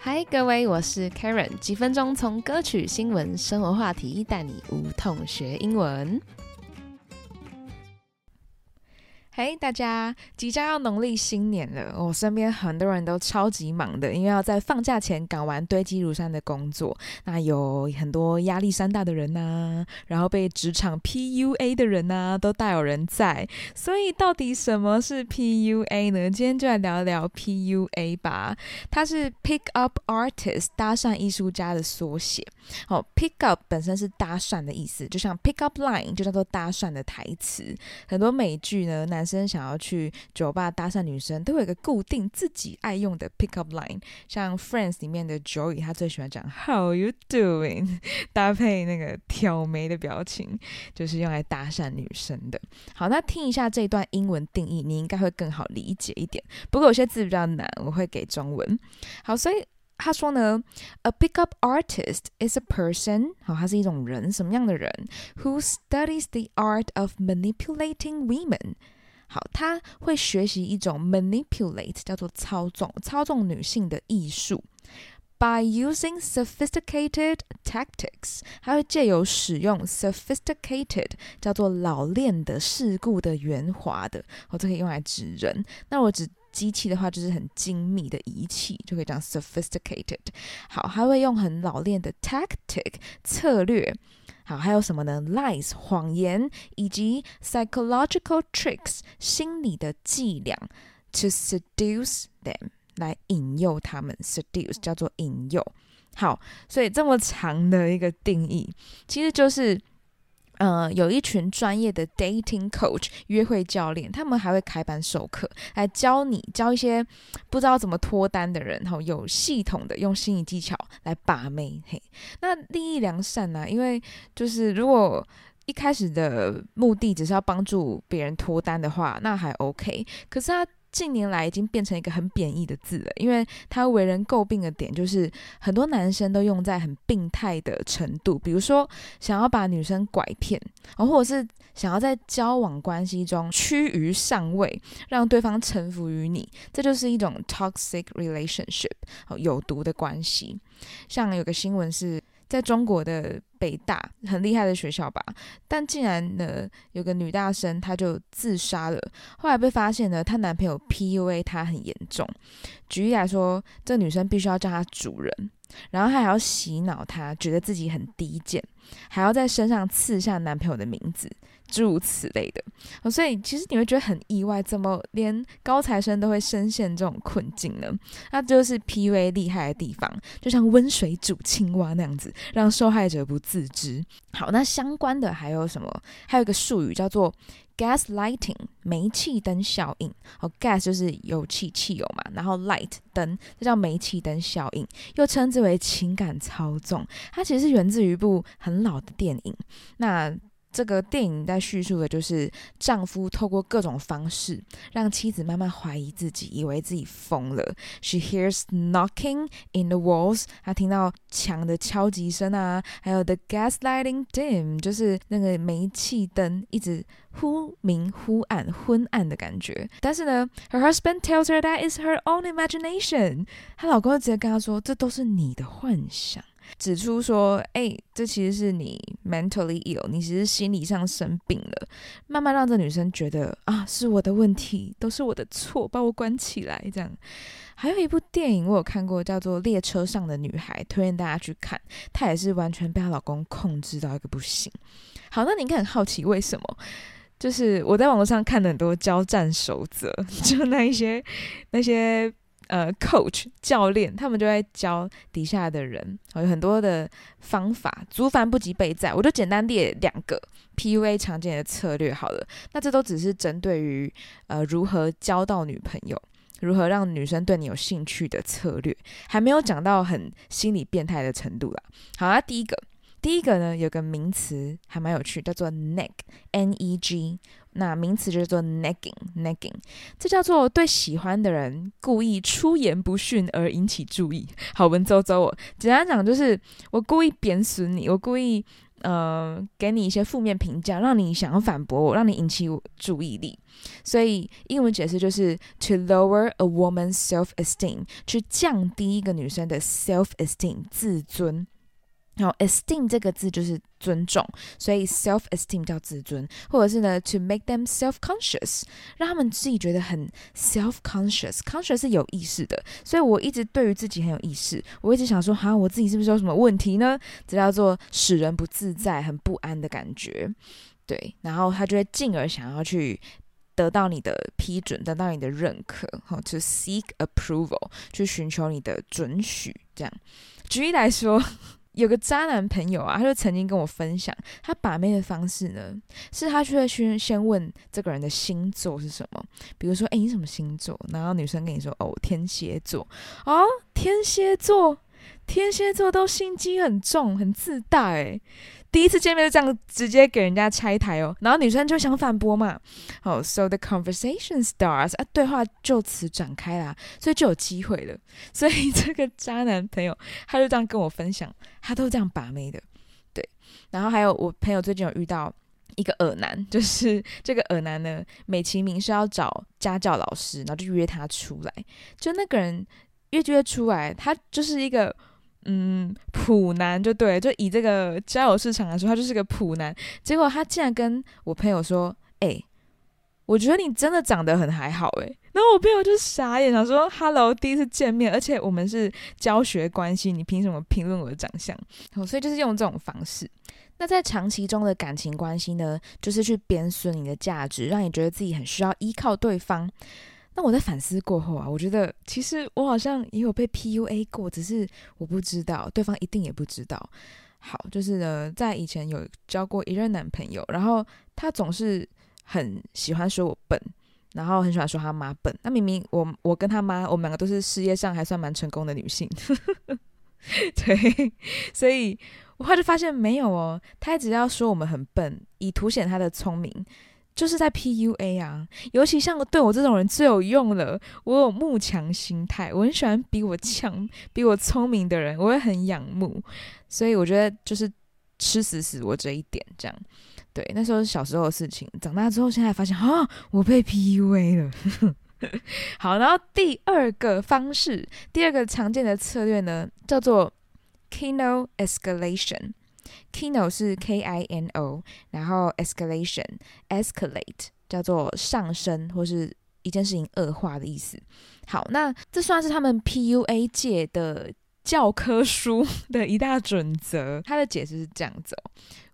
嗨，各位，我是 Karen，几分钟从歌曲、新闻、生活话题带你无痛学英文。嘿，大家，即将要农历新年了，我身边很多人都超级忙的，因为要在放假前赶完堆积如山的工作。那有很多压力山大的人呐，然后被职场 PUA 的人呐，都大有人在。所以，到底什么是 PUA 呢？今天就来聊聊 PUA 吧。它是 Pick Up Artist 搭讪艺术家的缩写。哦，Pick Up 本身是搭讪的意思，就像 Pick Up Line 就叫做搭讪的台词。很多美剧呢，男生想要去酒吧搭讪女生，都有一个固定自己爱用的 pick up line。像 Friends 里面的 Joey，他最喜欢讲 How you doing，搭配那个挑眉的表情，就是用来搭讪女生的。好，那听一下这段英文定义，你应该会更好理解一点。不过有些字比较难，我会给中文。好，所以他说呢，A pickup artist is a person，好，他是一种人，什么样的人？Who studies the art of manipulating women。好，他会学习一种 manipulate，叫做操纵、操纵女性的艺术。By using sophisticated tactics，他会借由使用 sophisticated，叫做老练的、世故的、圆滑的，哦，这可以用来指人。那我指机器的话，就是很精密的仪器，就可以讲 sophisticated。好，还会用很老练的 tactic 策略。好，还有什么呢？Lies 谎言，以及 psychological tricks 心理的伎俩，to seduce them 来引诱他们。seduce 叫做引诱。好，所以这么长的一个定义，其实就是。呃，有一群专业的 dating coach 约会教练，他们还会开班授课，来教你教一些不知道怎么脱单的人，后有系统的用心理技巧来把妹。嘿，那利益良善呢？因为就是如果一开始的目的只是要帮助别人脱单的话，那还 OK。可是他。近年来已经变成一个很贬义的字了，因为它为人诟病的点就是很多男生都用在很病态的程度，比如说想要把女生拐骗，或者是想要在交往关系中趋于上位，让对方臣服于你，这就是一种 toxic relationship，有毒的关系。像有个新闻是。在中国的北大很厉害的学校吧，但竟然呢有个女大生，她就自杀了。后来被发现呢，她男朋友 PUA 她很严重。举例来说，这女生必须要叫她主人，然后她还要洗脑她，觉得自己很低贱，还要在身上刺下男朋友的名字。诸如此类的，所以其实你会觉得很意外，怎么连高材生都会深陷这种困境呢？那就是 PUA 厉害的地方，就像温水煮青蛙那样子，让受害者不自知。好，那相关的还有什么？还有一个术语叫做 gaslighting，煤气灯效应。哦，gas 就是油气、汽油嘛，然后 light 灯，这叫煤气灯效应，又称之为情感操纵。它其实是源自于一部很老的电影。那这个电影在叙述的就是丈夫透过各种方式让妻子慢慢怀疑自己，以为自己疯了。She hears knocking in the walls，她听到墙的敲击声啊，还有 the gaslighting dim，就是那个煤气灯一直忽明忽暗、昏暗的感觉。但是呢，her husband tells her that is her own imagination，她老公直接跟她说，这都是你的幻想。指出说，哎，这其实是你 mentally ill，你其实心理上生病了。慢慢让这女生觉得啊，是我的问题，都是我的错，把我关起来这样。还有一部电影我有看过，叫做《列车上的女孩》，推荐大家去看。她也是完全被她老公控制到一个不行。好，那你应该很好奇为什么？就是我在网络上看了很多交战守则，就那一些那些。呃，coach 教练，他们就在教底下的人，有很多的方法。足凡不及备载，我就简单列两个 PUA 常见的策略好了。那这都只是针对于呃如何交到女朋友，如何让女生对你有兴趣的策略，还没有讲到很心理变态的程度啦。好啊，第一个，第一个呢有个名词还蛮有趣，叫做 neg，N E G。那名词就叫做 nagging，nagging，这叫做对喜欢的人故意出言不逊而引起注意。好文绉绉哦，简单讲就是我故意贬损你，我故意呃给你一些负面评价，让你想要反驳我，让你引起注意力。所以英文解释就是 to lower a woman's self-esteem，去降低一个女生的 self-esteem 自尊。然后 esteem 这个字就是尊重，所以 self esteem 叫自尊，或者是呢 to make them self conscious，让他们自己觉得很 self conscious，conscious 是有意识的。所以我一直对于自己很有意识，我一直想说，哈，我自己是不是有什么问题呢？这叫做使人不自在、很不安的感觉。对，然后他就会进而想要去得到你的批准，得到你的认可，哈，to seek approval，去寻求你的准许。这样，举例来说。有个渣男朋友啊，他就曾经跟我分享，他把妹的方式呢，是他去先先问这个人的星座是什么，比如说，哎，你什么星座？然后女生跟你说，哦，天蝎座，哦，天蝎座，天蝎座都心机很重，很自大，哎。第一次见面就这样直接给人家拆台哦，然后女生就想反驳嘛，哦，so the conversation starts，啊，对话就此展开啦，所以就有机会了。所以这个渣男朋友他就这样跟我分享，他都这样把妹的，对。然后还有我朋友最近有遇到一个耳男，就是这个耳男呢，美其名是要找家教老师，然后就约他出来，就那个人越约出来，他就是一个。嗯，普男就对，就以这个交友市场来说，他就是个普男。结果他竟然跟我朋友说：“哎，我觉得你真的长得很还好。”哎，然后我朋友就傻眼，想说：“Hello，第一次见面，而且我们是教学关系，你凭什么评论我的长相？”哦所以就是用这种方式。那在长期中的感情关系呢，就是去贬损你的价值，让你觉得自己很需要依靠对方。那我在反思过后啊，我觉得其实我好像也有被 PUA 过，只是我不知道，对方一定也不知道。好，就是呢，在以前有交过一任男朋友，然后他总是很喜欢说我笨，然后很喜欢说他妈笨。那明明我我跟他妈，我们两个都是事业上还算蛮成功的女性，对，所以我后来就发现没有哦，他一直要说我们很笨，以凸显他的聪明。就是在 PUA 啊，尤其像对我这种人最有用了。我有慕强心态，我很喜欢比我强、比我聪明的人，我会很仰慕。所以我觉得就是吃死死我这一点，这样。对，那时候是小时候的事情，长大之后现在发现啊，我被 PUA 了。好，然后第二个方式，第二个常见的策略呢，叫做 Kino Escalation。Kino 是 K I N O，然后 escalation escalate 叫做上升或是一件事情恶化的意思。好，那这算是他们 PUA 界的教科书的一大准则。它的解释是这样子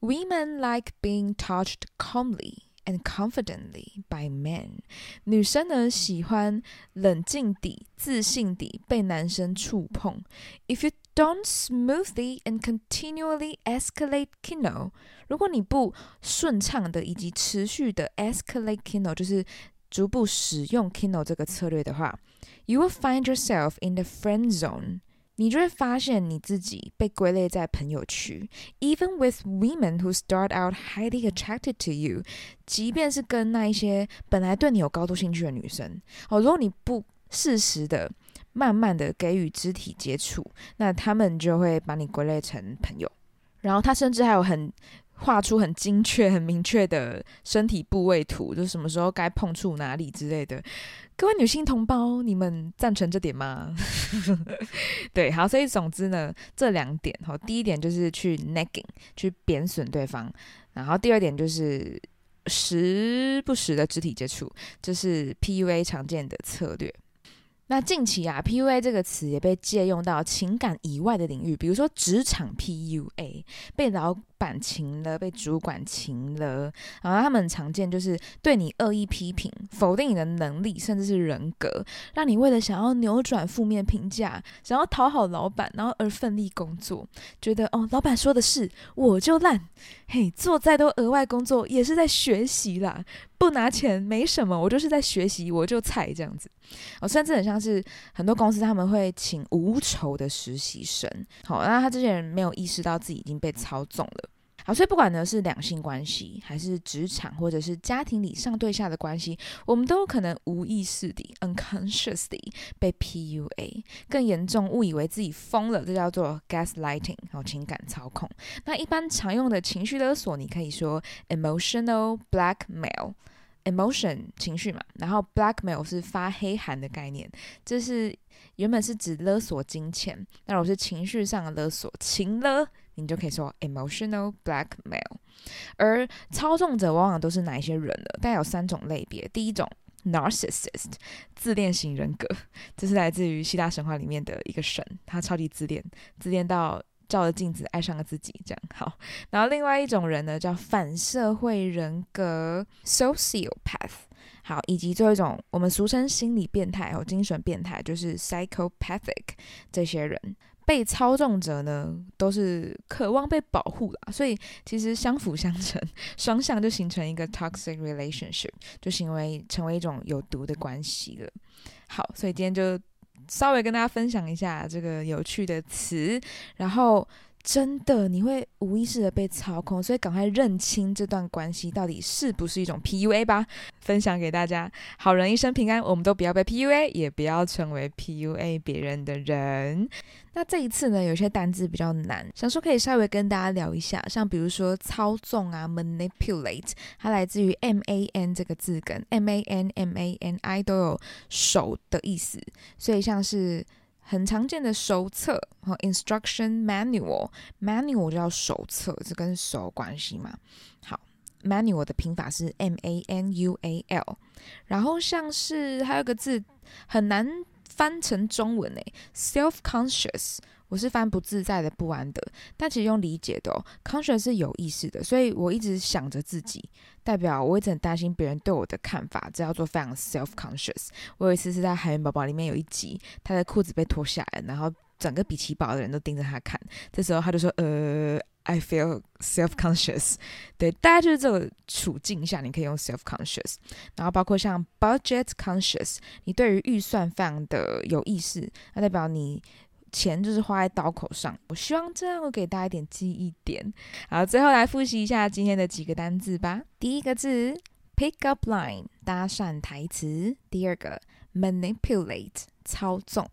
：Women like being touched calmly and confidently by men。女生呢喜欢冷静地、自信地被男生触碰。If you Don't smoothly and continually escalate Kino。如果你不顺畅的以及持续的 escalate Kino，就是逐步使用 Kino 这个策略的话，you will find yourself in the friend zone。你就会发现你自己被归类在朋友区。Even with women who start out highly attracted to you，即便是跟那一些本来对你有高度兴趣的女生，哦，如果你不适时的慢慢的给予肢体接触，那他们就会把你归类成朋友。然后他甚至还有很画出很精确、很明确的身体部位图，就什么时候该碰触哪里之类的。各位女性同胞，你们赞成这点吗？对，好，所以总之呢，这两点，哈，第一点就是去 nagging，去贬损对方，然后第二点就是时不时的肢体接触，这是 PUA 常见的策略。那近期啊，PUA 这个词也被借用到情感以外的领域，比如说职场 PUA，被老板情了，被主管情了，然后他们常见就是对你恶意批评，否定你的能力，甚至是人格，让你为了想要扭转负面评价，想要讨好老板，然后而奋力工作，觉得哦，老板说的是我就烂，嘿，做再多额外工作也是在学习啦。不拿钱没什么，我就是在学习，我就菜这样子。哦，甚至很像是很多公司他们会请无酬的实习生。好，那他这些人没有意识到自己已经被操纵了。好，所以不管呢是两性关系，还是职场，或者是家庭里上对下的关系，我们都有可能无意识地 （unconsciously） 被 PUA，更严重误以为自己疯了，这叫做 gaslighting，哦，情感操控。那一般常用的情绪勒索，你可以说 emotional blackmail。emotion 情绪嘛，然后 blackmail 是发黑函的概念，这是原本是指勒索金钱，那如果是情绪上的勒索，情勒，你就可以说 emotional blackmail。而操纵者往往都是哪一些人呢？大概有三种类别。第一种 narcissist 自恋型人格，这是来自于希腊神话里面的一个神，他超级自恋，自恋到。照着镜子爱上了自己，这样好。然后另外一种人呢，叫反社会人格 （sociopath），好，以及最后一种我们俗称心理变态哦，精神变态就是 psychopathic。这些人被操纵者呢，都是渴望被保护啦，所以其实相辅相成，双向就形成一个 toxic relationship，就行为成为一种有毒的关系了。好，所以今天就。稍微跟大家分享一下这个有趣的词，然后真的你会无意识的被操控，所以赶快认清这段关系到底是不是一种 PUA 吧。分享给大家，好人一生平安，我们都不要被 PUA，也不要成为 PUA 别人的人。那这一次呢，有些单字比较难，想说可以稍微跟大家聊一下，像比如说操纵啊，manipulate，它来自于 M A N 这个字根，M A N M A N I 都有手的意思，所以像是很常见的手册和 instruction manual，manual 就叫手册，这跟手有关系嘛？好。Manual 的拼法是 M A N U A L，然后像是还有个字很难翻成中文诶，self-conscious，我是翻不自在的、不安的，但其实用理解的哦，conscious 是有意识的，所以我一直想着自己，代表我一直很担心别人对我的看法，这叫做非常 self-conscious。我有一次是在海绵宝宝里面有一集，他的裤子被脱下来，然后整个比奇堡的人都盯着他看，这时候他就说呃。I feel self-conscious，对，大家就是这个处境下，你可以用 self-conscious，然后包括像 budget conscious，你对于预算非常的有意识，那代表你钱就是花在刀口上。我希望这样会给大家一点记忆点。好，最后来复习一下今天的几个单字吧。第一个字 pick up line，搭讪台词；第二个 manipulate，操纵。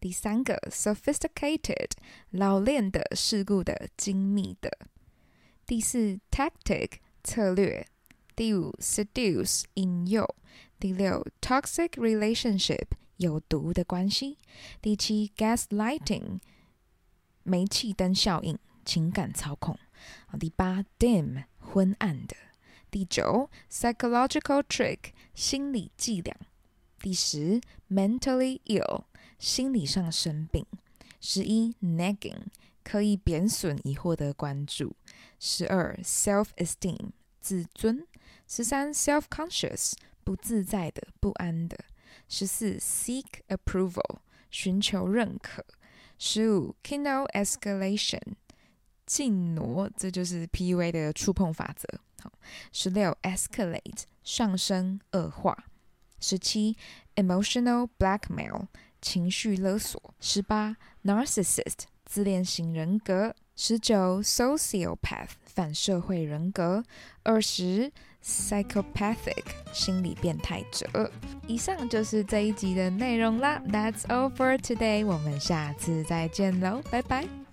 第三个，sophisticated，老练的、世故的、精密的。第四，tactic，策略。第五，seduce，引诱。第六，toxic relationship，有毒的关系。第七，gaslighting，煤气灯效应，情感操控。第八，dim，昏暗的。第九，psychological trick，心理伎俩。第十，mentally ill。心理上生病。十一，nagging，刻意贬损以获得关注。十二，self-esteem，自尊。十三，self-conscious，不自在的、不安的。十四，seek approval，寻求认可。十五，kindle escalation，进挪，这就是 PUA 的触碰法则。好，十六，escalate，上升、恶化。十七，emotional blackmail。情绪勒索，十八；narcissist，自恋型人格；十九；sociopath，反社会人格；二十；psychopathic，心理变态者。以上就是这一集的内容啦。That's all for today，我们下次再见喽，拜拜。